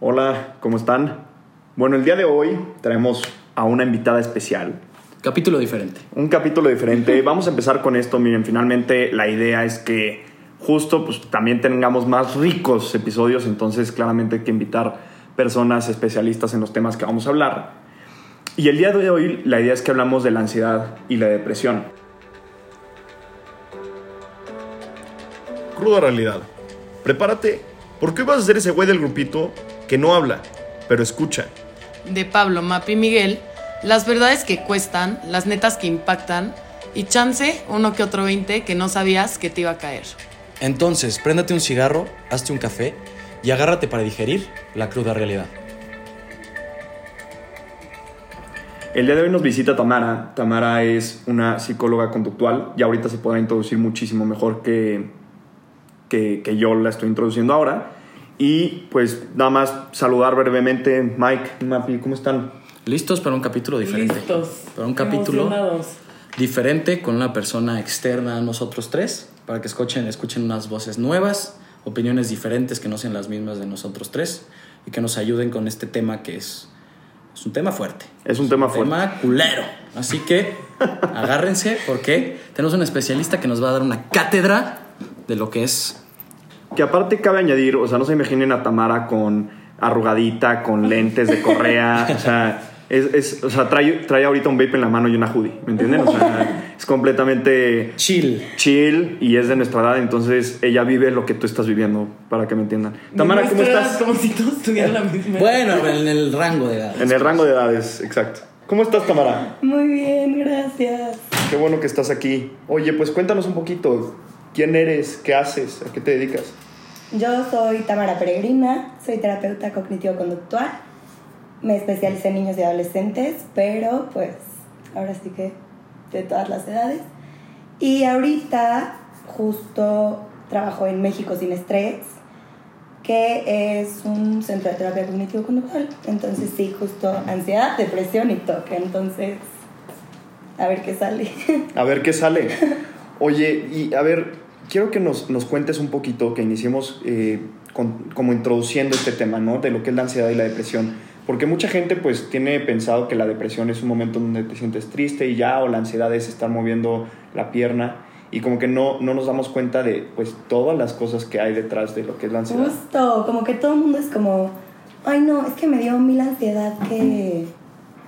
Hola, ¿cómo están? Bueno, el día de hoy traemos a una invitada especial. Capítulo diferente. Un capítulo diferente. Vamos a empezar con esto. Miren, finalmente la idea es que justo pues también tengamos más ricos episodios, entonces claramente hay que invitar personas especialistas en los temas que vamos a hablar. Y el día de hoy la idea es que hablamos de la ansiedad y la depresión. Cruda realidad. Prepárate, porque hoy vas a ser ese güey del grupito que no habla, pero escucha. de Pablo, Mapi y Miguel, las verdades que cuestan, las netas que impactan y chance uno que otro 20 que no sabías que te iba a caer. Entonces, préndate un cigarro, hazte un café y agárrate para digerir la cruda realidad. El día de hoy nos visita Tamara. Tamara es una psicóloga conductual y ahorita se podrá introducir muchísimo mejor que, que, que yo la estoy introduciendo ahora. Y pues nada más saludar brevemente, Mike, Mapi, ¿cómo están? ¿Listos para un capítulo diferente? Listos. Para un capítulo diferente con una persona externa a nosotros tres, para que escuchen, escuchen unas voces nuevas, opiniones diferentes que no sean las mismas de nosotros tres y que nos ayuden con este tema que es, es un tema fuerte. Es un tema fuerte. tema culero. Así que agárrense porque tenemos un especialista que nos va a dar una cátedra de lo que es Que aparte cabe añadir, o sea, no se imaginen a Tamara con arrugadita, con lentes de correa, o sea, es, es- o sea trae, trae ahorita un vape en la mano y una hoodie, ¿me entienden? O sea, es completamente chill. chill y es de nuestra edad, entonces ella vive lo que tú estás viviendo, para que me entiendan. Tamara, ¿cómo estás? Como si todos tuvieran la misma. Bueno, en el rango de edad. En el rango de edades, exacto. ¿Cómo estás, Tamara? Muy bien, gracias. Qué bueno que estás aquí. Oye, pues cuéntanos un poquito. ¿Quién eres? ¿Qué haces? ¿A qué te dedicas? Yo soy Tamara Peregrina, soy terapeuta cognitivo-conductual. Me especialicé en niños y adolescentes, pero pues ahora sí que de todas las edades. Y ahorita justo trabajo en México Sin Estrés, que es un centro de terapia cognitivo-conductual. Entonces sí, justo ansiedad, depresión y toque. Entonces, a ver qué sale. A ver qué sale. Oye, y a ver, quiero que nos, nos cuentes un poquito, que iniciemos eh, con- como introduciendo este tema, ¿no? De lo que es la ansiedad y la depresión. Porque mucha gente pues tiene pensado que la depresión es un momento donde te sientes triste y ya, o la ansiedad es estar moviendo la pierna. Y como que no, no nos damos cuenta de pues todas las cosas que hay detrás de lo que es la ansiedad. Justo, como que todo el mundo es como, ay no, es que me dio mil ansiedad que,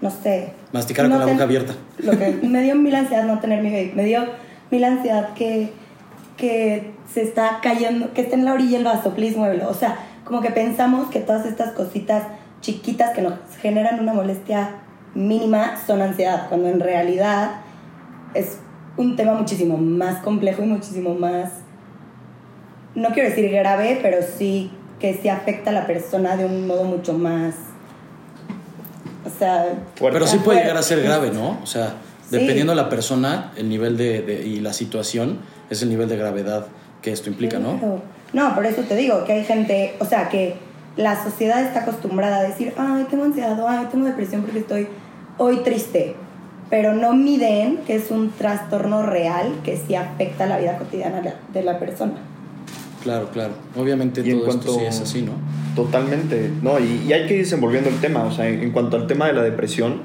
no sé. Masticar no con la boca abierta. Lo que, me dio mil ansiedad no tener mi baby, me dio mil ansiedad que, que se está cayendo, que está en la orilla el vaso, please muévelo. O sea, como que pensamos que todas estas cositas chiquitas que nos generan una molestia mínima son ansiedad, cuando en realidad es un tema muchísimo más complejo y muchísimo más no quiero decir grave, pero sí que sí afecta a la persona de un modo mucho más. O sea. Pero sí puede llegar a ser grave, ¿no? O sea, Sí. dependiendo de la persona, el nivel de, de- y la situación es el nivel de gravedad que esto implica, ¿no? Claro. No, por eso te digo que hay gente, o sea, que la sociedad está acostumbrada a decir, ay, tengo ansiedad, ay, tengo depresión porque estoy hoy triste. Pero no miden que es un trastorno real que sí afecta la vida cotidiana de la- persona. Claro, claro. Obviamente Y en todo esto cuanto- sí es así, ¿no? Totalmente, no, y, y hay que ir desenvolviendo el tema, o sea, en, en cuanto al tema de la depresión,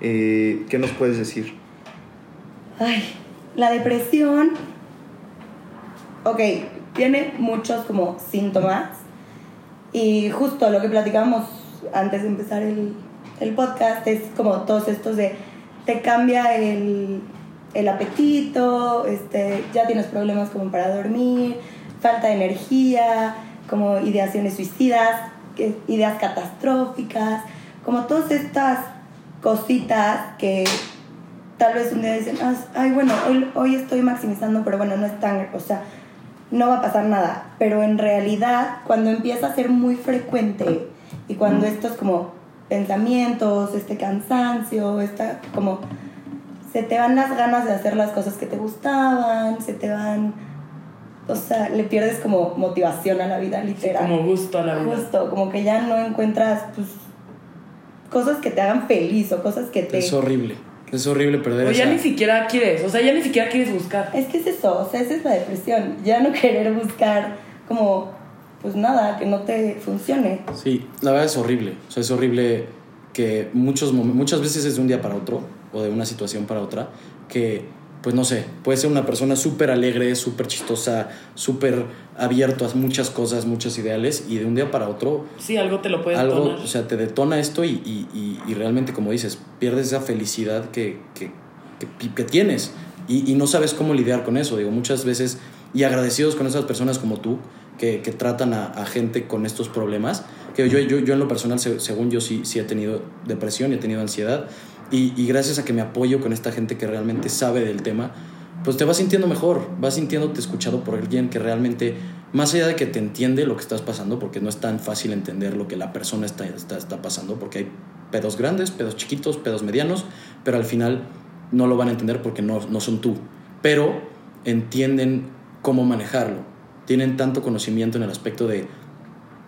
eh, ¿qué nos puedes decir? Ay, la depresión, ok, tiene muchos como síntomas y justo lo que platicábamos antes de empezar el, el podcast es como todos estos de te cambia el, el apetito, este, ya tienes problemas como para dormir, falta de energía, como ideaciones suicidas, ideas catastróficas, como todas estas cositas que tal vez un día dicen, "Ah, ay, bueno, hoy, hoy estoy maximizando, pero bueno, no es tan, o sea, no va a pasar nada. Pero en realidad, cuando empieza a ser muy frecuente y cuando estos como pensamientos, este cansancio, esta como se te van las ganas de hacer las cosas que te gustaban, se te van, o sea, le pierdes como motivación a la vida literal. Como gusto a la vida. Como que ya no encuentras pues, cosas que te hagan feliz o cosas que te... Es horrible. Es horrible perder O ya esa- ni siquiera quieres, o sea, ya ni siquiera quieres buscar. Es que es eso, o sea, esa es la depresión, ya no querer buscar como pues nada, que no te funcione. Sí, la verdad es horrible. O sea, es horrible que muchos, mom- muchas veces es de un día para otro o de una situación para otra que, pues no sé, puede ser una persona súper alegre, súper chistosa, súper abierto a muchas cosas, muchos ideales y de un día para otro Sí, algo te lo puede algo, detonar. o sea, te detona esto y, y- y- y realmente, como dices, pierdes esa felicidad que, que, que- que tienes y, no sabes cómo lidiar con eso. Digo, muchas veces, y agradecidos con esas personas como tú, que, que tratan a, a gente con estos problemas, que yo, yo, yo en lo personal, se- según yo, sí, sí he tenido depresión y he tenido ansiedad, y, y gracias a que me apoyo con esta gente que realmente sabe del tema, pues te vas sintiendo mejor, vas sintiéndote escuchado por alguien que realmente, más allá de que te entiende lo que estás pasando, porque no es tan fácil entender lo que la persona está, está, está pasando, porque hay pedos grandes, pedos chiquitos, pedos medianos, pero al final no lo van a entender porque no, no son tú, pero entienden cómo manejarlo, tienen tanto conocimiento en el aspecto de,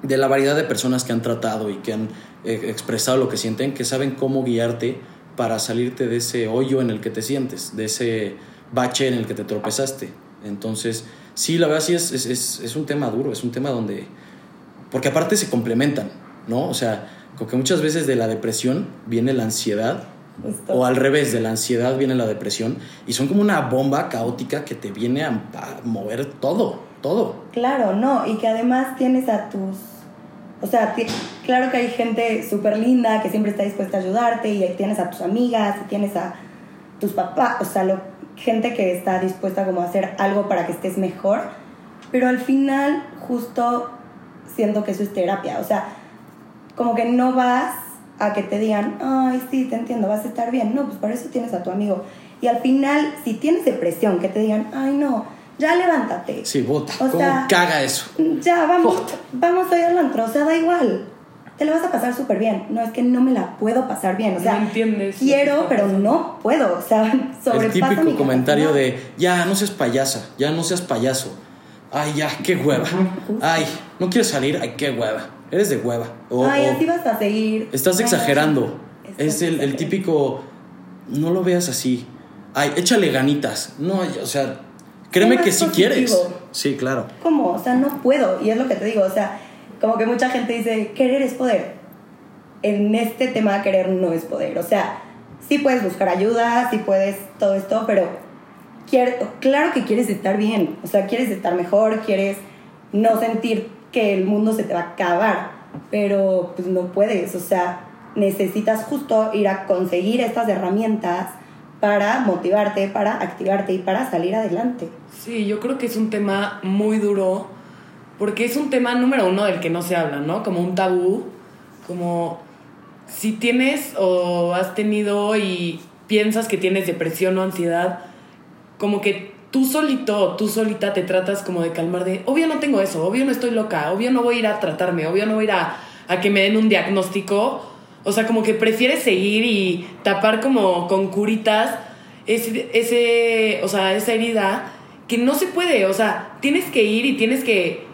de la variedad de personas que han tratado y que han eh, expresado lo que sienten, que saben cómo guiarte para salirte de ese hoyo en el que te sientes, de ese bache en el que te tropezaste. Entonces, sí, la verdad sí es, es, es, es un tema duro, es un tema donde... Porque aparte se complementan, ¿no? O sea, como que muchas veces de la depresión viene la ansiedad Justo. o al revés, de la ansiedad viene la depresión y son como una bomba caótica que te viene a, a mover todo, todo. Claro, no, y que además tienes a tus... O sea, claro que hay gente súper linda que siempre está dispuesta a ayudarte y ahí tienes a tus amigas y tienes a tus papás, o sea, lo- gente que está dispuesta como a hacer algo para que estés mejor, pero al final justo siento que eso es terapia, o sea, como que no vas a que te digan, ay, sí, te entiendo, vas a estar bien, no, pues para eso tienes a tu amigo. Y al final, si tienes depresión, que te digan, ay, no, ya levántate. Sí, bota. O ¿Cómo sea- caga eso? Ya, vamos, Puta. vamos hoy al antro, o sea, da igual. Te lo vas a pasar súper bien. No, es que no me la puedo pasar bien. O sea, No entiendes quiero, pero no puedo. O sea, sobrepasa El típico mi comentario capacidad. de, ya, no seas payasa, ya no seas payaso. Ay, ya, qué hueva. Ay, no quieres salir, ay, qué hueva. Eres de hueva. O, Ay, así vas a seguir. estás Ay, exagerando. estás Es el, típico, no lo veas así. Ay, échale ganitas. No, o sea, créeme que positivo. quieres. Sí, claro. ¿Cómo? O sea, no puedo. Y es lo que te digo. O sea, como que mucha gente dice, querer es poder. En este tema, querer no es poder. O sea, sí puedes buscar ayuda, sí puedes todo esto, pero quier- claro que quieres estar bien. O sea, quieres estar mejor, quieres no sentir que el mundo se te va a acabar. Pero pues no puedes. O sea, necesitas justo ir a conseguir estas herramientas para motivarte, para activarte y para salir adelante. Sí, yo creo que es un tema muy duro, porque es un tema número uno del que no se habla, ¿no? Como un tabú, como si tienes o has tenido y piensas que tienes depresión o ansiedad, como que tú solito tú solita te tratas como de calmar de, obvio no tengo eso, obvio no estoy loca, obvio no voy a ir a tratarme, obvio no voy a ir a, a que me den un diagnóstico. O sea, como que prefieres seguir y tapar como con curitas ese, ese, o sea, esa herida que no se puede. O sea, tienes que ir y tienes que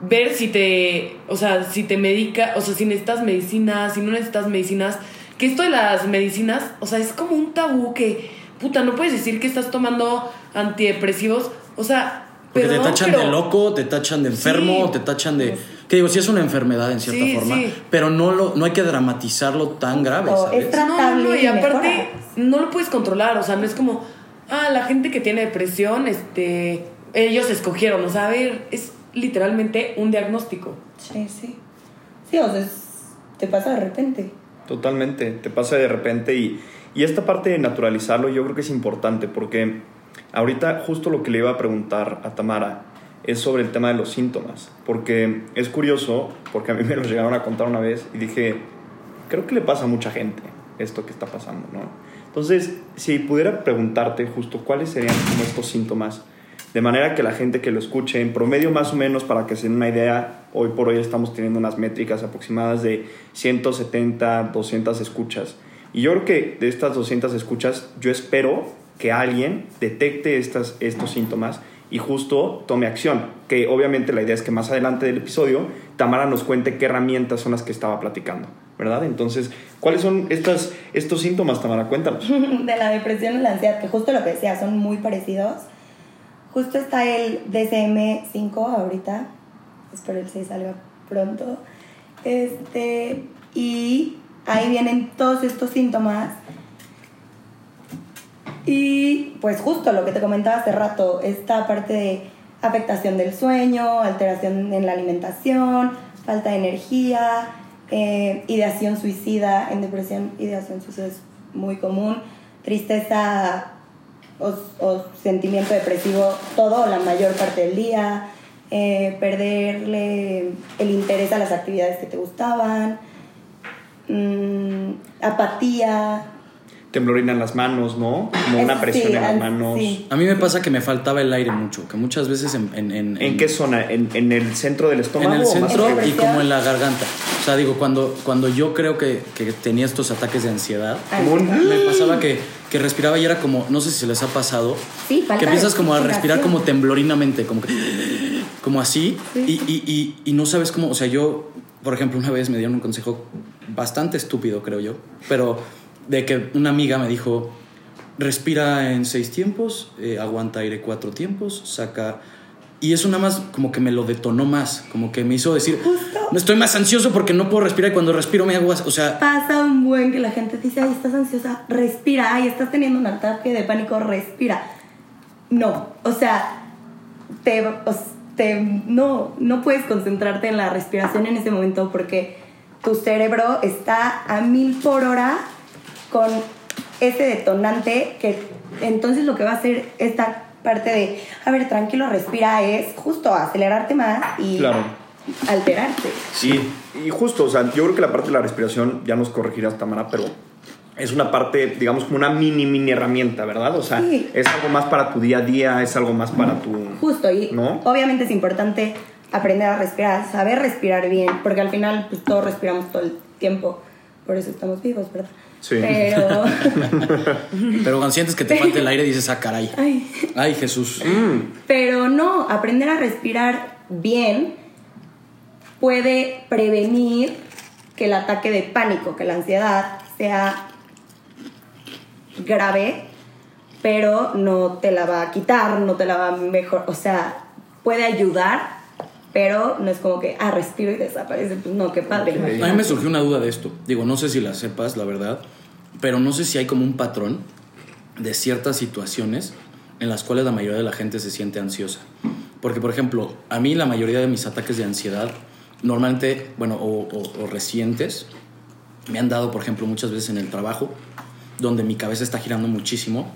ver si te, o sea, si te medica, o sea, si necesitas medicinas, si no necesitas medicinas. Que esto de las medicinas, o sea, es como un tabú que, puta, no puedes decir que estás tomando antidepresivos. O sea, Porque perdón, te tachan pero- de loco, te tachan de enfermo, Sí. te tachan de... Que digo, sí es una enfermedad en cierta Sí, forma, sí. pero no, lo, no hay que dramatizarlo tan grave, No, ¿sabes? es No, no, no, tratable y y aparte mejora. no lo puedes controlar, o sea, no es como, ah, la gente que tiene depresión, este, ellos escogieron, o sea, a ver, es literalmente un diagnóstico. Sí, sí. Sí, o sea, es- te pasa de repente. Totalmente, te pasa de repente y, y esta parte de naturalizarlo yo creo que es importante porque ahorita justo lo que le iba a preguntar a Tamara es sobre el tema de los síntomas, porque es curioso, porque a mí me lo llegaron a contar una vez y dije, creo que le pasa a mucha gente esto que está pasando, ¿no? Entonces, si pudiera preguntarte justo cuáles serían estos síntomas, de manera que la gente que lo escuche, en promedio más o menos, para que se den una idea, hoy por hoy estamos teniendo unas métricas aproximadas de 170, 200 escuchas. Y yo creo que de estas 200 escuchas, yo espero que alguien detecte estas, estos síntomas y justo tome acción. Que obviamente la idea es que más adelante del episodio, Tamara nos cuente qué herramientas son las que estaba platicando, ¿verdad? Entonces, ¿cuáles son estas, estos síntomas, Tamara? Cuéntanos. de la depresión y la ansiedad, que justo lo que decía, son muy parecidos. Justo está el DSM-5 ahorita, espero el 6 salga pronto. Este, y ahí vienen todos estos síntomas. Y pues justo lo que te comentaba hace rato, esta parte de afectación del sueño, alteración en la alimentación, falta de energía, eh, ideación suicida, en depresión ideación suicida es muy común, tristeza o, sentimiento depresivo todo la mayor parte del día, eh, perderle el interés a las actividades que te gustaban, mm, apatía. Temblorina en las manos, ¿no? Como una presión sí, en las manos. sí. A mí me pasa que me faltaba el aire mucho, que muchas veces en... ¿En, en, ¿En qué zona? ¿En, en el centro del estómago? En el o más centro y como en la garganta. O sea, digo, cuando, cuando yo creo que, que tenía estos ataques de ansiedad, me pasaba que, que respiraba y era como, no sé si se les ha pasado, Sí, falta que empiezas como a respirar como temblorinamente, como que, como así, Sí. y, y, y, y no sabes cómo, o sea, yo, por ejemplo, una vez me dieron un consejo bastante estúpido, creo yo, pero de que una amiga me dijo, respira en seis tiempos, eh, aguanta aire cuatro tiempos, saca... Y eso nada más como que me lo detonó más, como que me hizo decir, no estoy más ansioso porque no puedo respirar y cuando respiro me hago, as-". o sea, Pasa un buen que la gente dice, ay, estás ansiosa, respira, ay, estás teniendo un ataque de pánico, respira. No, o sea, te, o te- no, no puedes concentrarte en la respiración en ese momento porque tu cerebro está a mil por hora con ese detonante que entonces lo que va a hacer esta parte de, a ver, tranquilo, respira, es justo acelerarte más y Claro. alterarte. Sí, y justo, o sea, yo creo que la parte de la respiración, ya nos corregirás Tamara, pero es una parte, digamos, como una mini, mini herramienta, ¿verdad? O sea, Sí. es algo más para tu día a día, es algo más para tu... Justo, y ¿No? obviamente es importante aprender a respirar, saber respirar bien, porque al final pues, todos respiramos todo el tiempo, por eso estamos vivos, ¿verdad? Sí. Pero, pero cuando sientes que te falta el aire dices, ah, caray, ay, ay Jesús. pero no, aprender a respirar bien puede prevenir que el ataque de pánico, que la ansiedad sea grave, pero no te la va a quitar, no te la va a mejor, o sea, puede ayudar, pero no es como que, ah, respiro y desaparece, pues no, qué padre. Ok. A mí me surgió una duda de esto. Digo, no sé si la sepas, la verdad, pero no sé si hay como un patrón de ciertas situaciones en las cuales la mayoría de la gente se siente ansiosa. Porque, por ejemplo, a mí la mayoría de mis ataques de ansiedad, normalmente, bueno, o, o- o recientes, me han dado, por ejemplo, muchas veces en el trabajo, donde mi cabeza está girando muchísimo.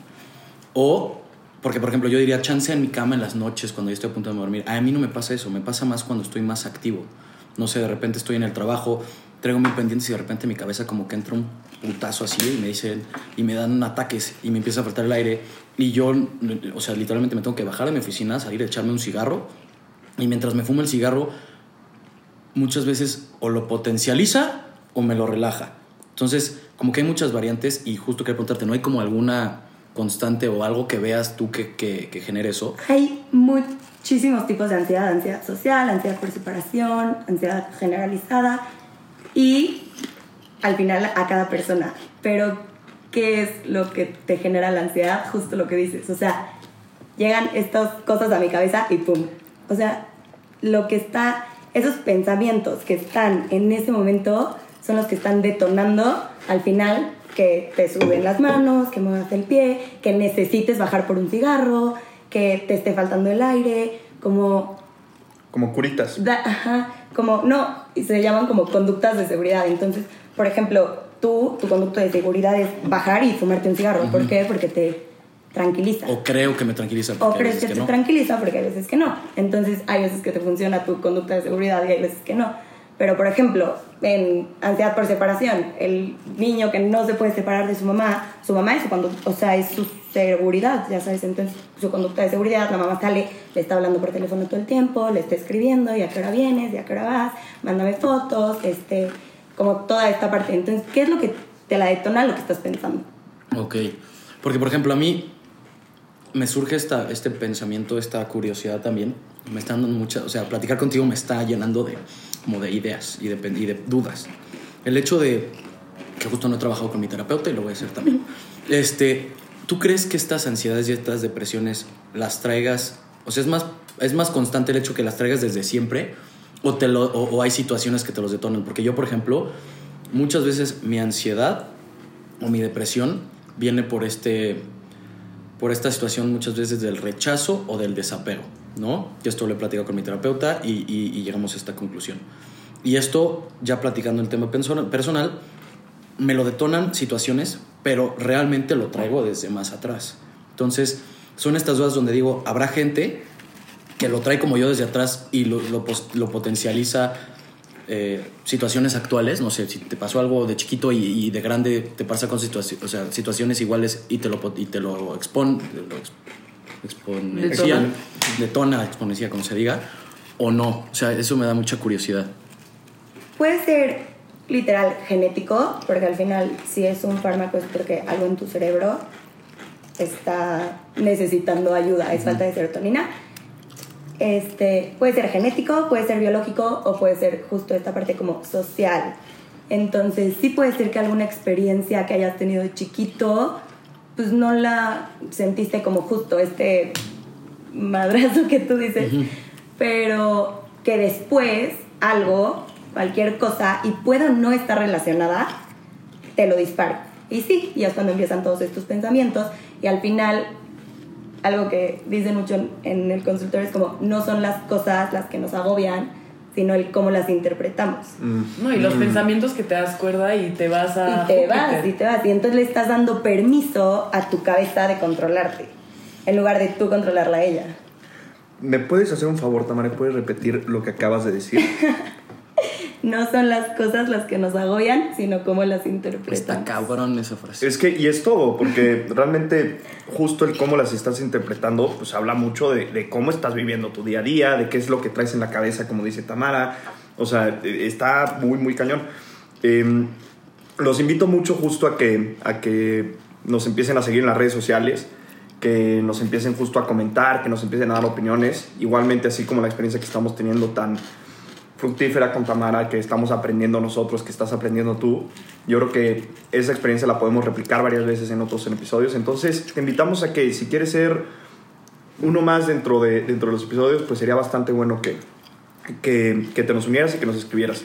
O, porque por ejemplo, yo diría chance en mi cama en las noches cuando yo estoy a punto de dormir. A mí no me pasa eso, me pasa más cuando estoy más activo. No sé, de repente estoy en el trabajo, traigo mil pendientes y de repente mi cabeza como que entra un putazo así y me dicen, y me dan ataques y me empieza a faltar el aire. Y yo, o sea, literalmente me tengo que bajar de mi oficina, salir a echarme un cigarro. Y mientras me fumo el cigarro, muchas veces o lo potencializa o me lo relaja. Entonces, como que hay muchas variantes y justo quería preguntarte, ¿no hay como alguna constante o algo que veas tú que, que, que genere eso? Hay muchísimos tipos de ansiedad, ansiedad social, ansiedad por separación, ansiedad generalizada y al final a cada persona. Pero, ¿qué es lo que te genera la ansiedad? Justo lo que dices. O sea, llegan estas cosas a mi cabeza y ¡pum! O sea, lo que está, esos pensamientos que están en ese momento son los que están detonando al final que te suben las manos, que muevas el pie, que necesites bajar por un cigarro, que te esté faltando el aire, como Como curitas. Da- ajá, como, no, y se llaman como conductas de seguridad. Entonces, por ejemplo, tú, tu conducta de seguridad es bajar y fumarte un cigarro. ¿Por qué? Porque te tranquiliza. O creo que me tranquiliza. O porque crees veces que te no. tranquiliza porque hay veces que no. Entonces, hay veces que te funciona tu conducta de seguridad y hay veces que no. Pero, por ejemplo, en ansiedad por separación, el niño que no se puede separar de su mamá, su mamá es su conducta, o sea, es su seguridad, ya sabes, entonces su conducta de seguridad, la mamá sale, le está hablando por teléfono todo el tiempo, le está escribiendo, y a qué hora vienes, y a qué hora vas, mándame fotos, este, como toda esta parte. Entonces, ¿qué es lo que te la detona lo que estás pensando? Ok. Porque, por ejemplo, a mí me surge esta, este pensamiento, esta curiosidad también. Me está dando mucha... O sea, platicar contigo me está llenando de, como de ideas y de, y de dudas. El hecho de que justo no he trabajado con mi terapeuta y lo voy a hacer también. Este, ¿Tú crees que estas ansiedades y estas depresiones las traigas... O sea, es más, es más constante el hecho que las traigas desde siempre o, te lo, o, o hay situaciones que te los detonan. Porque yo, por ejemplo, muchas veces mi ansiedad o mi depresión viene por este por esta situación muchas veces del rechazo o del desapego, ¿no? Yo esto lo he platicado con mi terapeuta y, y- llegamos a esta conclusión. Y esto, ya platicando el tema persona- personal, me lo detonan situaciones, pero realmente lo traigo desde más atrás. Entonces, son estas dudas donde digo, habrá gente que lo trae como yo desde atrás y lo, lo potencializa eh, situaciones actuales, no sé, si te pasó algo de chiquito y, de grande te pasa con situaci- o sea, situaciones iguales y te lo, y te lo expon, lo ex- exponencia, Detona. detona, exponencia, como se diga, o no. O sea, eso me da mucha curiosidad. Puede ser literal genético, porque al final si es un fármaco es porque algo en tu cerebro está necesitando ayuda, es falta de serotonina. Este, puede ser genético, puede ser biológico o puede ser justo esta parte como social. Entonces sí puede ser que alguna experiencia que hayas tenido de chiquito, pues no la sentiste como justo este madrazo que tú dices, pero que después algo, cualquier cosa, y pueda no estar relacionada, te lo dispara. Y sí, y es cuando empiezan todos estos pensamientos y al final algo que dicen mucho en, en el consultorio es como no son las cosas las que nos agobian, sino el cómo las interpretamos. Mm. No, y los pensamientos que te das cuerda y te vas a. Y te vas, y te vas. Y entonces le estás dando permiso a tu cabeza de controlarte, en lugar de tú controlarla a ella. ¿Me puedes hacer un favor, Tamara? ¿Puedes repetir lo que acabas de decir? No son las cosas las que nos agobian, sino cómo las Está interpretamos. cabrón esa frase. Es que, y es todo, porque realmente justo el cómo las estás interpretando, pues habla mucho de, de cómo estás viviendo tu día a día, de qué es lo que traes en la cabeza, como dice Tamara. O sea, eh, está muy, muy cañón. Eh, los invito mucho justo a que, a que nos empiecen a seguir en las redes sociales, que nos empiecen justo a comentar, que nos empiecen a dar opiniones. Igualmente, así como la experiencia que estamos teniendo tan fructífera con Tamara, que estamos aprendiendo nosotros, que estás aprendiendo tú. Yo creo que esa experiencia la podemos replicar varias veces en otros episodios. Entonces, te invitamos a que si quieres ser uno más dentro de, dentro de los episodios, pues sería bastante bueno que, que, te nos unieras y que nos escribieras.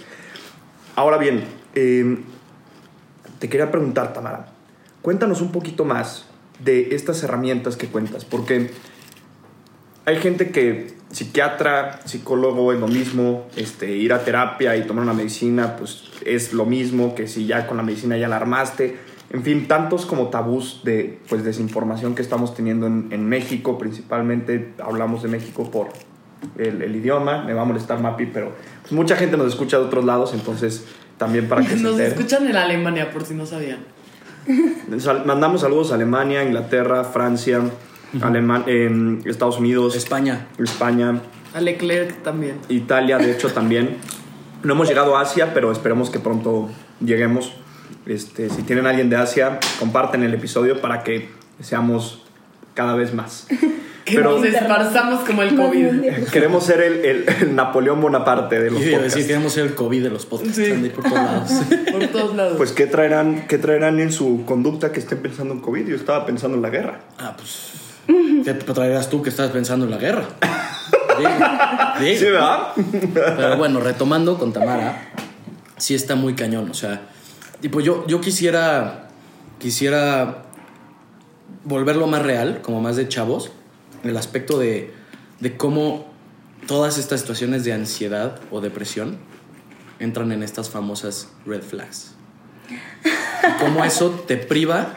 Ahora bien, eh, te quería preguntar, Tamara, cuéntanos un poquito más de estas herramientas que cuentas, porque hay gente que psiquiatra, psicólogo es lo mismo, este, ir a terapia y tomar una medicina pues es lo mismo que si ya con la medicina ya la armaste. En fin, tantos como tabús de pues, desinformación que estamos teniendo en, en México, principalmente hablamos de México por el, el idioma, me va a molestar Mapi, pero pues, mucha gente nos escucha de otros lados, entonces también para que se Nos enteren. escuchan en Alemania, por si no sabían. Mandamos saludos a Alemania, Inglaterra, Francia, Alema- em, Estados Unidos, España. España, A Leclerc también. Italia, de hecho, también. No hemos llegado a Asia, pero esperemos que pronto lleguemos. Este, si tienen alguien de Asia, comparten el episodio para que seamos cada vez más. Que Pero nos esparzamos como el COVID. queremos ser el, el- el Napoleón Bonaparte de los a podcasts. decir, queremos ser el COVID de los podcasts. Sí. están ahí por todos lados. Por todos lados. Pues, ¿qué traerán, ¿qué traerán en su conducta que estén pensando en COVID? Yo estaba pensando en la guerra. Ah, pues. ¿Qué traerás tú que estás pensando en la guerra? Digo, digo. ¿Sí, verdad? Pero bueno, retomando con Tamara, sí está muy cañón. O sea, tipo, yo, yo quisiera. Quisiera volverlo más real, como más de chavos, el aspecto de, de cómo todas estas situaciones de ansiedad o depresión entran en estas famosas red flags. Y cómo eso te priva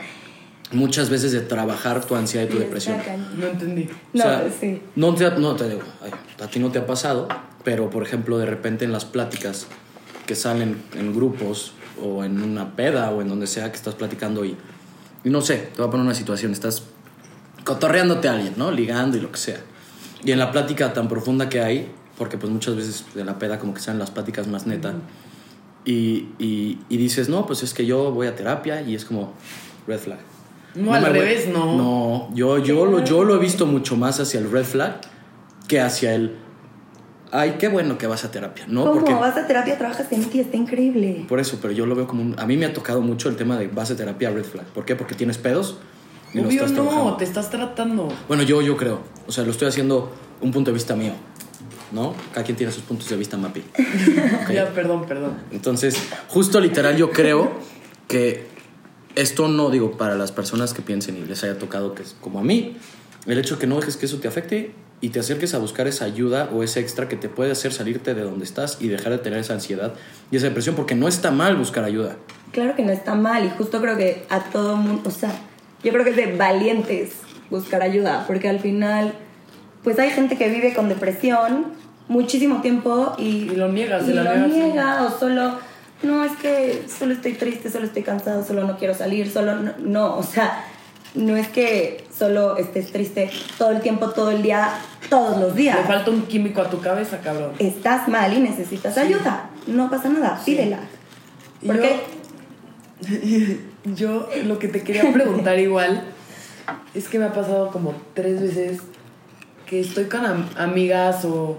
muchas veces de trabajar tu ansiedad y tu depresión. No entendí. No, O sea, sí. No te, no te digo, ay, a ti no te ha pasado, pero por ejemplo, de repente en las pláticas que salen en grupos o en una peda o en donde sea que estás platicando y, y no sé, te voy a poner una situación, estás cotorreándote a alguien, ¿no? Ligando y lo que sea. Y en la plática tan profunda que hay, porque pues muchas veces de la peda como que salen las pláticas más neta, y, y, y dices, no, pues es que yo voy a terapia y es como red flag. No, al me voy- revés, no. No, yo, yo, lo, yo lo he visto mucho más hacia el red flag que hacia el. Ay, qué bueno que vas a terapia, ¿no? ¿Cómo? Porque. Vas a terapia, trabajas en ti, está increíble. Por eso, pero yo lo veo como un. A mí me ha tocado mucho el tema de vas a terapia red flag. ¿Por qué? Porque tienes pedos y lo Obvio estás no, trabajando. te estás tratando. Bueno, yo, yo creo. O sea, lo estoy haciendo un punto de vista mío. ¿no? Cada quien tiene sus puntos de vista, Mapi. Ya, perdón, perdón. Entonces, justo literal, yo creo que esto no digo para las personas que piensen y les haya tocado que es como a mí, el hecho que no dejes que eso te afecte y te acerques a buscar esa ayuda o ese extra que te puede hacer salirte de donde estás y dejar de tener esa ansiedad y esa depresión, porque no está mal buscar ayuda. Claro que no está mal y justo creo que a todo mundo, o sea, yo creo que es de valientes buscar ayuda, porque al final, pues hay gente que vive con depresión muchísimo tiempo y, Y lo niega, se y la lo niega o solo, no, es que solo estoy triste, solo estoy cansado, solo no quiero salir, solo no, no, o sea, no es que solo estés triste todo el tiempo, todo el día, todos los días. Le falta un químico a tu cabeza, cabrón. Estás mal y necesitas ayuda, no pasa nada, pídela. Y Porque Yo lo que te quería preguntar igual es que me ha pasado como tres veces que estoy con am- amigas o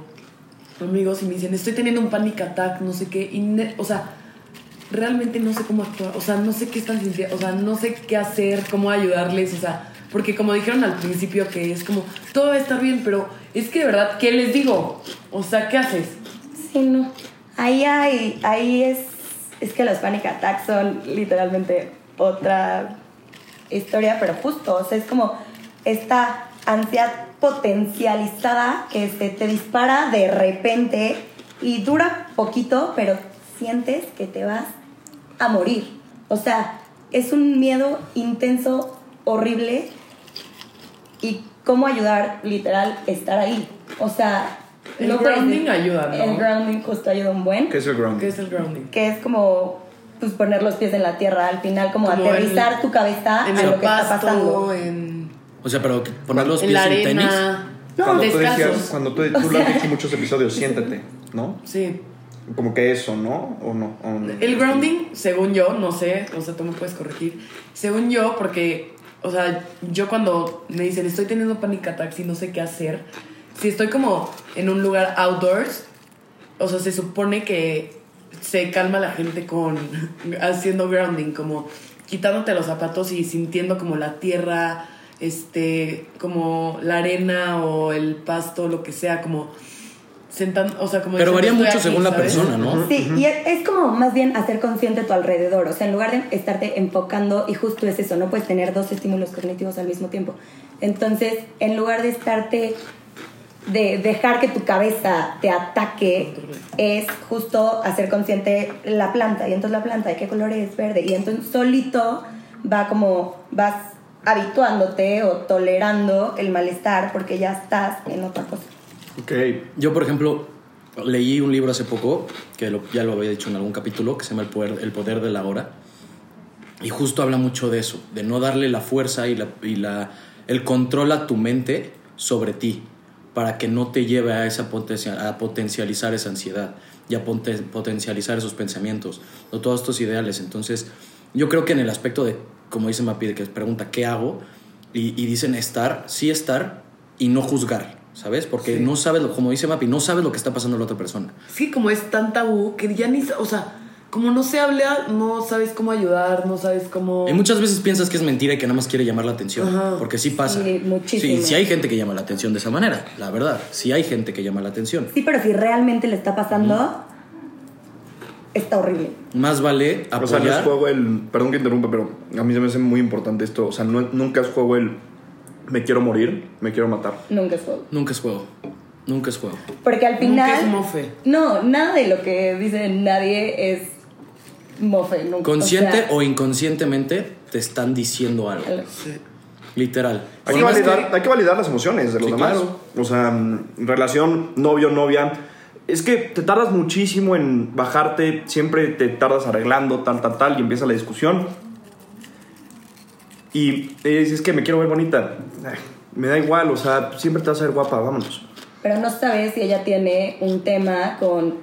amigos y me dicen, estoy teniendo un panic attack, no sé qué, y o sea, realmente no sé cómo actuar, o sea, no sé qué están sintiendo, o sea, no sé qué hacer, cómo ayudarles, o sea, porque como dijeron al principio que es como, todo va a estar bien, pero es que de verdad, ¿qué les digo? O sea, ¿qué haces? Sí, no. Ahí hay, ahí es, es que los panic attacks son literalmente otra historia, pero justo, o sea, es como esta ansiedad potencializada que se te dispara de repente y dura poquito, pero sientes que te vas a morir. O sea, es un miedo intenso, horrible y cómo ayudar, literal, estar ahí. O sea, El no puedes- grounding ayuda, ¿no? El grounding justo ayuda un buen. ¿Qué es el ground? ¿Qué es el grounding? Que es como pues poner los pies en la tierra, al final como, Como aterrizar en- tu cabeza En a el lo que está pasto, pasando. en, O sea, pero poner los en pies la en tenis. arena, No, cuando tú decías, cuando tú, tú lo has dicho en muchos episodios, siéntete, ¿no? Sí. Como que eso, ¿no? ¿O no? ¿O no? El grounding, según yo, no sé, o sea, tú me puedes corregir. Según yo, porque, o sea, yo cuando me dicen estoy teniendo panic attacks y no sé qué hacer, si estoy como en un lugar outdoors, o sea, se supone que se calma la gente con haciendo grounding, como quitándote los zapatos y sintiendo como la tierra, este, como la arena o el pasto, lo que sea, como sentando, o sea, como Pero varía mucho "Estoy según la persona, ¿no? Sí, y es, es como más bien hacer consciente tu alrededor, o sea, en lugar de estarte enfocando, y justo es eso, no puedes tener dos estímulos cognitivos al mismo tiempo. Entonces, en lugar de estarte, de dejar que tu cabeza te ataque, es justo hacer consciente la planta, y entonces la planta, ¿de qué color es? Verde, y entonces solito va como, vas habituándote o tolerando el malestar porque ya estás en otra cosa. Ok. Yo, por ejemplo, leí un libro hace poco, que lo- ya lo había dicho en algún capítulo, que se llama El Poder, el poder de la Hora. Y justo habla mucho de eso, de no darle la fuerza y, la, y la, el control a tu mente sobre ti, para que no te lleve a, esa potencia, a potencializar esa ansiedad y a ponte- potencializar esos pensamientos o todos estos ideales. Entonces, yo creo que en el aspecto de, como dice Mapi, que pregunta, ¿qué hago? Y, y dicen estar, sí estar y no juzgar, ¿sabes? Porque Sí. no sabes, lo, como dice Mapi, no sabes lo que está pasando a la otra persona. Que como es tan tabú que ya ni, o sea, como no se habla, no sabes cómo ayudar, no sabes cómo... Y muchas veces piensas que es mentira y que nada más quiere llamar la atención. Ajá. Porque sí pasa. Sí, muchísimo. Sí, sí hay gente que llama la atención de esa manera, la verdad. Sí hay gente que llama la atención. Sí, pero si realmente le está pasando, está horrible. Más vale O sea, no es apoyar. juego el. Perdón que interrumpa, pero a mí se me hace muy importante esto. O sea, no- nunca es juego el. Me quiero morir, me quiero matar. Nunca es juego. Nunca es juego. Nunca es juego. Porque al Nunca final. es mofe. No, nada de lo que dice nadie es mofe. Nunca. Consciente o, sea, inconscientemente te están diciendo algo. Sí. Literal. Hay que, validar, hay que validar las emociones de los Sí, demás. claro. O sea, relación, novio, novia. Es que te tardas muchísimo en bajarte, siempre te tardas arreglando, tal, tal, tal, y empieza la discusión. Y es, es que me quiero ver bonita. Ay, me da igual, o sea, siempre te vas a ver guapa, vámonos. Pero no sabes si ella tiene un tema con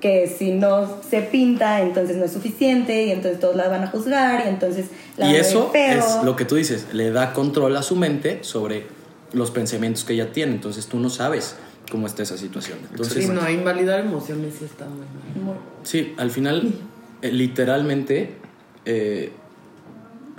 que si no se pinta, entonces no es suficiente, y entonces todos la van a juzgar, y entonces la Y van a ver eso feo. es lo que tú dices, le da control a su mente sobre los pensamientos que ella tiene. Entonces tú no sabes cómo está esa situación. Entonces, Sí, no, invalidar emociones sí está muy mal. Sí, al final, eh, literalmente, eh,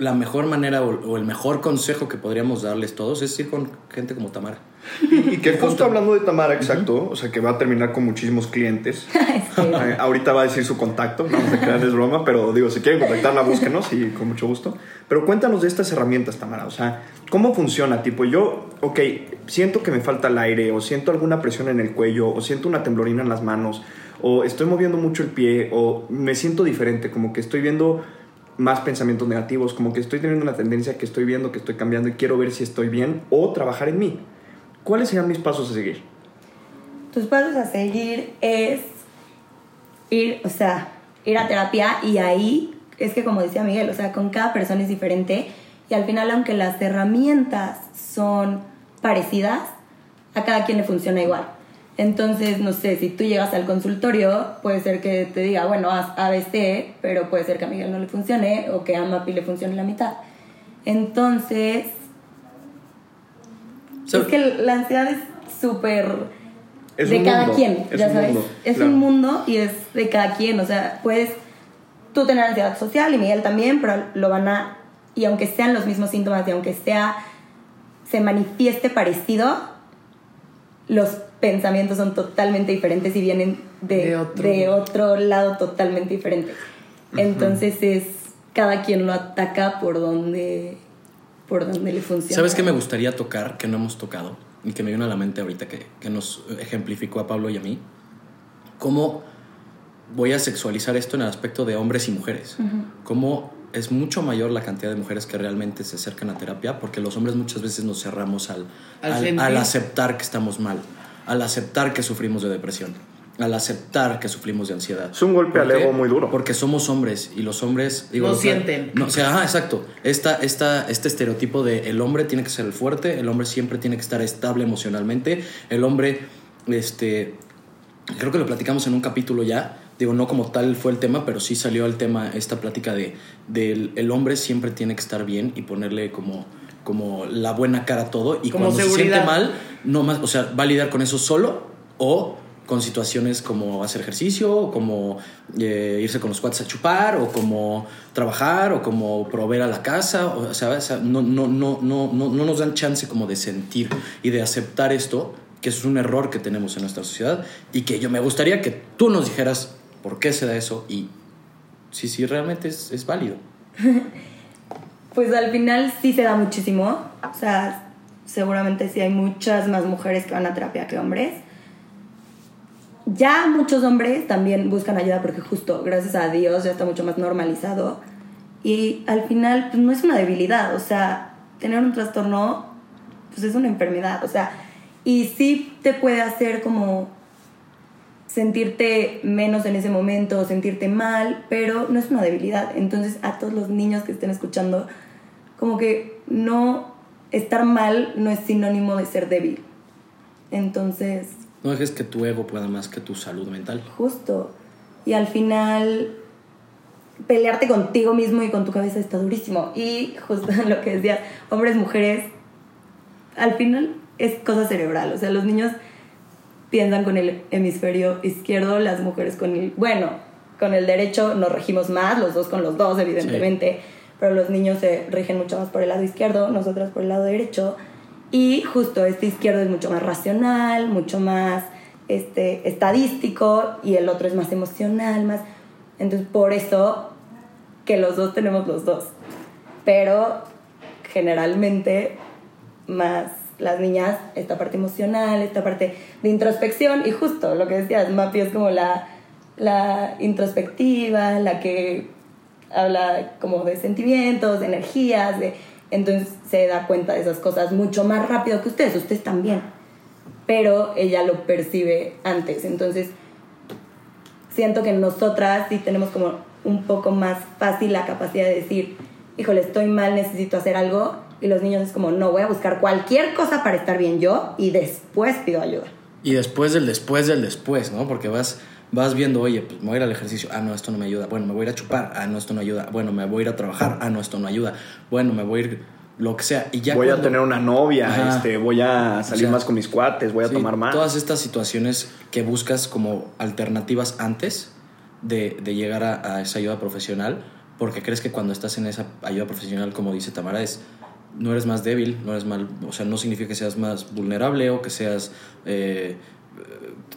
la mejor manera o, o el mejor consejo que podríamos darles todos es ir con gente como Tamara. Y, que justo hablando de Tamara, exacto, o sea, que va a terminar con muchísimos clientes. Eh, ahorita va a decir su contacto, no vamos a crear es broma, pero digo, si quieren contactarla, búsquenos y con mucho gusto. Pero cuéntanos de estas herramientas, Tamara, o sea, ¿cómo funciona? Tipo, yo, ok, siento que me falta el aire, o siento alguna presión en el cuello, o siento una temblorina en las manos, o estoy moviendo mucho el pie, o me siento diferente, como que estoy viendo más pensamientos negativos, como que estoy teniendo una tendencia que estoy viendo, que estoy cambiando y quiero ver si estoy bien, o trabajar en mí. ¿Cuáles serían mis pasos a seguir? Tus pasos a seguir es ir, o sea, ir a terapia y ahí es que como decía Miguel, o sea, con cada persona es diferente y al final aunque las herramientas son parecidas, a cada quien le funciona igual. Entonces, no sé, si tú llegas al consultorio, puede ser que te diga, bueno, haz ABC, pero puede ser que a Miguel no le funcione o que a Mapi le funcione la mitad. Entonces, So- es que la ansiedad es súper de un cada mundo, quien, es ya un sabes. mundo, es claro. un mundo y es de cada quien. O sea, puedes tú tener ansiedad social y Miguel también, pero lo van a. Y aunque sean los mismos síntomas y aunque sea. se manifieste parecido, los pensamientos son totalmente diferentes y vienen de, De otro. de otro lado totalmente diferente. Entonces es. cada quien lo ataca por donde. por donde le funciona. ¿Sabes qué me gustaría tocar que no hemos tocado? Y que me vino a la mente ahorita que, que nos ejemplificó a Pablo y a mí. ¿Cómo voy a sexualizar esto en el aspecto de hombres y mujeres? ¿Cómo es mucho mayor la cantidad de mujeres que realmente se acercan a terapia? Porque los hombres muchas veces nos cerramos al, Al al, al aceptar que estamos mal, al aceptar que sufrimos de depresión, al aceptar que sufrimos de ansiedad. Es un golpe ¿Por al ego muy duro. Porque somos hombres y los hombres... No o sea, sienten. No, o sea, ajá, exacto. Esta, esta, este estereotipo de el hombre tiene que ser el fuerte, el hombre siempre tiene que estar estable emocionalmente, el hombre, este, creo que lo platicamos en un capítulo ya, digo, no como tal fue el tema, pero sí salió el tema, esta plática de, del el hombre siempre tiene que estar bien y ponerle como como la buena cara a todo y Como cuando se siente mal, no más, o sea, va a lidiar con eso solo o con situaciones como hacer ejercicio, o como eh, irse con los cuates a chupar, o como trabajar, o como proveer a la casa, o sea, o sea, no, no, no, no, no, no nos dan chance como de sentir y de aceptar esto, que es un error que tenemos en nuestra sociedad, y que yo me gustaría que tú nos dijeras por qué se da eso y si sí, realmente es, es válido. Pues al final sí se da muchísimo. O sea, seguramente sí hay muchas más mujeres que van a terapia que hombres. Ya muchos hombres también buscan ayuda porque justo, gracias a Dios, ya está mucho más normalizado. Y al final, pues no es una debilidad. O sea, tener un trastorno, pues es una enfermedad. O sea, y sí te puede hacer como sentirte menos en ese momento, sentirte mal, pero no es una debilidad. Entonces, a todos los niños que estén escuchando, como que no estar mal no es sinónimo de ser débil. Entonces, No dejes que tu ego pueda más que tu salud mental. justo. Y al final, pelearte contigo mismo y con tu cabeza está durísimo. Y justo lo que decías, hombres, mujeres, al final es cosa cerebral. O sea, los niños piensan con el hemisferio izquierdo, las mujeres con el... Bueno, con el derecho nos regimos más, los dos con los dos, evidentemente. Pero los niños se rigen mucho más por el lado izquierdo, nosotras por el lado derecho. Y justo este izquierdo es mucho más racional, mucho más este, estadístico y el otro es más emocional, más... Entonces por eso que los dos tenemos los dos. Pero generalmente más las niñas esta parte emocional, esta parte de introspección y justo lo que decías, Mapi es como la, la introspectiva, la que habla como de sentimientos, de energías, de, entonces se da cuenta de esas cosas mucho más rápido que ustedes, ustedes también, pero ella lo percibe antes, entonces siento que nosotras sí tenemos como un poco más fácil la capacidad de decir, híjole, estoy mal, necesito hacer algo, y los niños es como, no, voy a buscar cualquier cosa para estar bien yo y después pido ayuda. Y después del después del después, ¿no? Porque vas, vas viendo, oye, pues me voy a ir al ejercicio, ah, no, esto no me ayuda. Bueno, me voy a ir a chupar, ah, no, esto no ayuda. Bueno, me voy a ir a trabajar, ah, no, esto no ayuda. Bueno, me voy a ir lo que sea. Y ya voy a tener una novia, Ajá. este, voy a salir O sea, más con mis cuates, voy a Sí, tomar más. Todas estas situaciones que buscas como alternativas antes de, de llegar a, a esa ayuda profesional, porque crees que cuando estás en esa ayuda profesional, como dice Tamara, es no eres más débil, no eres mal, o sea, no significa que seas más vulnerable o que seas, eh,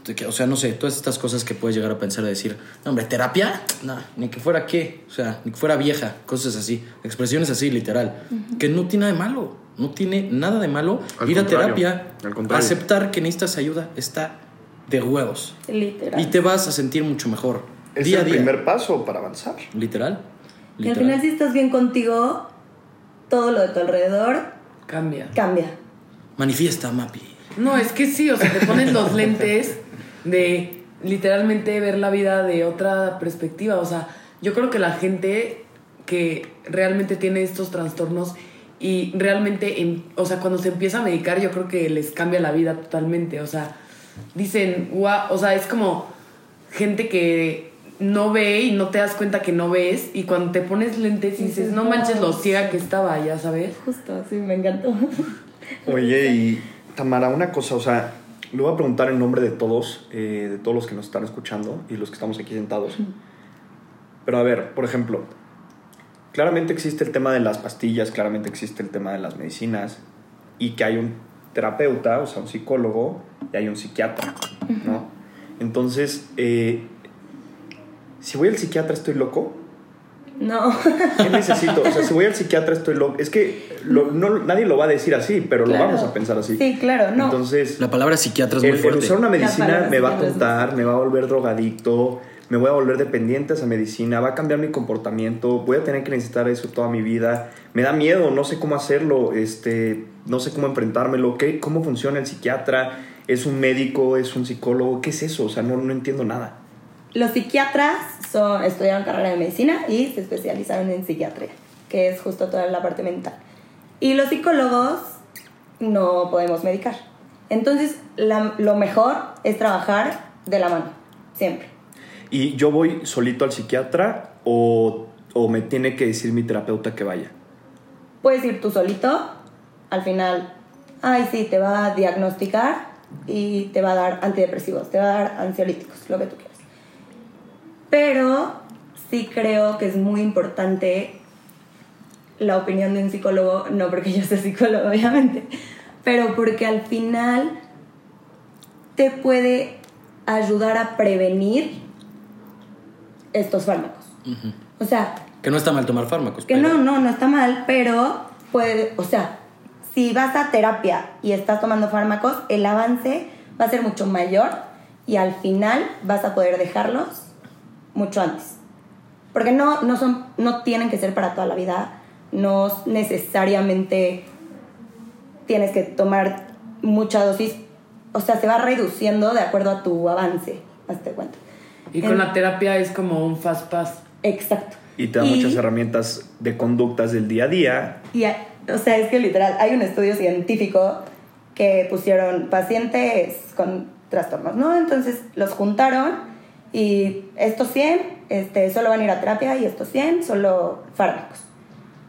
eh, que- o sea, no sé, todas estas cosas que puedes llegar a pensar de decir, no, hombre, terapia, no, ni que fuera qué, o sea, ni que fuera vieja, cosas así, expresiones así, literal, que no tiene nada de malo, no tiene nada de malo Al ir a terapia, al aceptar que necesitas ayuda, está de huevos Literal. y te vas a sentir mucho mejor Es día a el día, primer paso para avanzar. literal. Y al literal. final, si estás bien contigo, todo lo de tu alrededor Cambia. cambia. Manifiesta, Mapi. No, es que sí, o sea, te pones los lentes de literalmente ver la vida de otra perspectiva. O sea, yo creo que la gente que realmente tiene estos trastornos y realmente, en- o sea, cuando se empieza a medicar, yo creo que les cambia la vida totalmente. O sea, dicen, guau, o sea, es como gente que no ve y no te das cuenta que no ves y cuando te pones lentes y dices, no manches lo ciega que estaba, ya sabes. Justo, sí, me encantó. Oye, y Tamara, una cosa, o sea, le voy a preguntar en nombre de todos, eh, de todos los que nos están escuchando y los que estamos aquí sentados. Pero a ver, por ejemplo, claramente existe el tema de las pastillas, claramente existe el tema de las medicinas y que hay un terapeuta, o sea, un psicólogo y hay un psiquiatra, ¿no? Entonces, eh, si voy al psiquiatra estoy loco, No. ¿Qué necesito? O sea, si voy al psiquiatra estoy loco. Es que lo- no, nadie lo va a decir así, pero Claro. lo vamos a pensar así. Sí, claro, no. Entonces, La palabra psiquiatra es el, muy el fuerte. usar una medicina me va a tontar, me va a volver drogadicto, me voy a volver dependiente a esa medicina, va a cambiar mi comportamiento, voy a tener que necesitar eso toda mi vida. Me da miedo, no sé cómo hacerlo, este, no sé cómo enfrentármelo, ¿qué, cómo funciona el psiquiatra, es un médico, es un psicólogo, ¿qué es eso? O sea, no, no entiendo nada. Los psiquiatras son, estudiaron carrera de medicina y se especializaron en psiquiatría, que es justo toda la parte mental. Y los psicólogos no podemos medicar. Entonces, la- lo mejor es trabajar de la mano, siempre. ¿Y yo voy solito al psiquiatra o, o me tiene que decir mi terapeuta que vaya? Puedes ir tú solito, al final, ay, sí, te va a diagnosticar y te va a dar antidepresivos, te va a dar ansiolíticos, lo que tú quieras. Pero sí creo que es muy importante la opinión de un psicólogo, no porque yo sea psicólogo, obviamente, pero porque al final te puede ayudar a prevenir estos fármacos. O sea, Que no está mal tomar fármacos. que pero- no, no, no está mal, pero puede, o sea, si vas a terapia y estás tomando fármacos, el avance va a ser mucho mayor y al final vas a poder dejarlos mucho antes. Porque no, no, son, no tienen que ser para toda la vida, no necesariamente tienes que tomar mucha dosis, o sea, se va reduciendo de acuerdo a tu avance, hazte cuenta. Y con En- la terapia es como un fast pass. Exacto. Y te da muchas herramientas de conductas del día a día. Y, o sea, es que literal, hay un estudio científico que pusieron pacientes con trastornos, ¿no? Entonces los juntaron y estos 100 este, solo van a ir a terapia y estos 100 solo fármacos.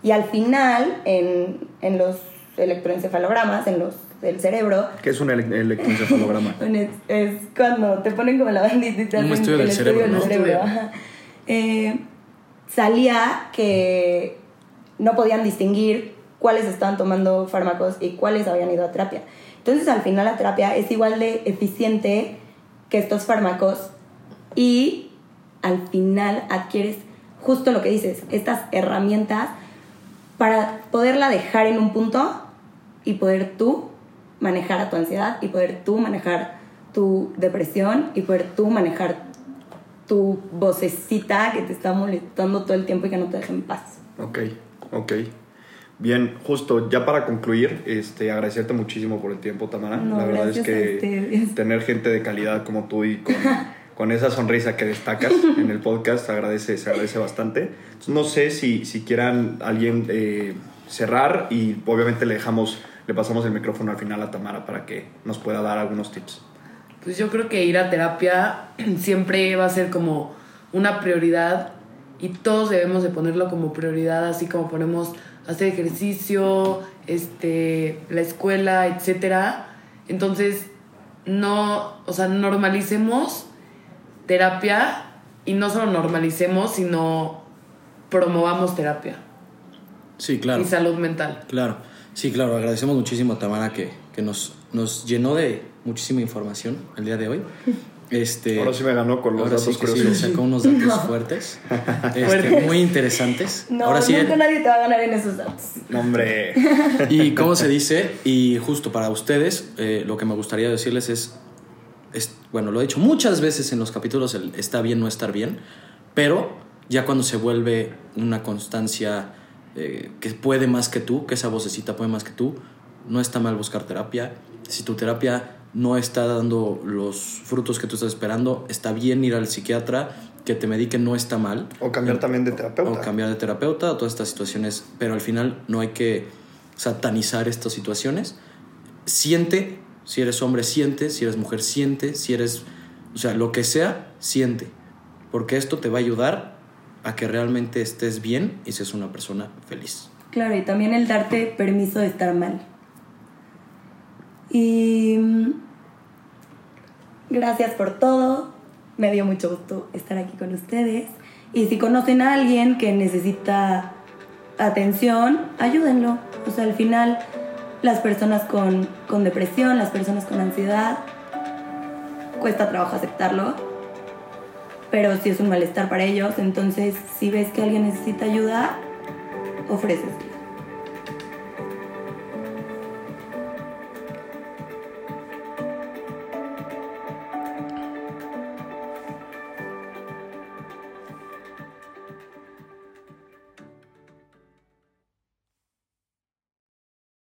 Y al final, en, en los electroencefalogramas, en los del cerebro, que es un ele- electroencefalograma? es, es cuando te ponen como la bandita y te Un hacen estudio del el cerebro, estudio ¿no? del cerebro. Eh, salía que no podían distinguir cuáles estaban tomando fármacos y cuáles habían ido a terapia. Entonces, al final, la terapia es igual de eficiente que estos fármacos y al final adquieres justo lo que dices, estas herramientas para poderla dejar en un punto y poder tú manejar a tu ansiedad y poder tú manejar tu depresión y poder tú manejar tu vocecita que te está molestando todo el tiempo y que no te deja en paz. Ok, ok. Bien, justo ya para concluir, este, agradecerte muchísimo por el tiempo, Tamara. No, La verdad es que tener gente de calidad como tú y con, con esa sonrisa que destacas en el podcast agradece, se agradece bastante. Entonces, no sé si, si quieran alguien eh, cerrar y obviamente le dejamos, le pasamos el micrófono al final a Tamara para que nos pueda dar algunos tips. Pues yo creo que ir a terapia siempre va a ser como una prioridad y todos debemos de ponerlo como prioridad, así como ponemos hacer ejercicio, este, la escuela, etcétera. Entonces, no, o sea, normalicemos terapia y no solo normalicemos, sino promovamos terapia Sí, claro. y salud mental. Claro. Sí, claro, agradecemos muchísimo a Tamara que, que nos, nos llenó de muchísima información el día de hoy. Este, Ahora sí me ganó con los ahora datos sí que sí, curiosos. sacó unos datos fuertes, este, muy interesantes. No, ahora sí, nunca nadie te va a ganar en esos datos. No, hombre. y cómo se dice, y justo para ustedes, eh, lo que me gustaría decirles es, es, bueno, lo he dicho muchas veces en los capítulos, el está bien no estar bien, pero ya cuando se vuelve una constancia eh, que puede más que tú, que esa vocecita puede más que tú, no está mal buscar terapia. Si tu terapia no está dando los frutos que tú estás esperando, está bien ir al psiquiatra, que te medique, no está mal. O cambiar también de O terapeuta. cambiar de terapeuta, o todas estas situaciones, pero al final no hay que satanizar estas situaciones. Siente, si eres hombre, siente, si eres mujer, siente, si eres, o sea, lo que sea, siente, porque esto te va a ayudar a que realmente estés bien y seas una persona feliz. Claro, y también el darte permiso de estar mal. Y mm, gracias por todo. Me dio mucho gusto estar aquí con ustedes. Y si conocen a alguien que necesita atención, ayúdenlo. O sea, al final, las personas con, con depresión, las personas con ansiedad, cuesta trabajo aceptarlo. Pero si es un malestar para ellos, entonces si ves que alguien necesita ayuda, ofrécesela.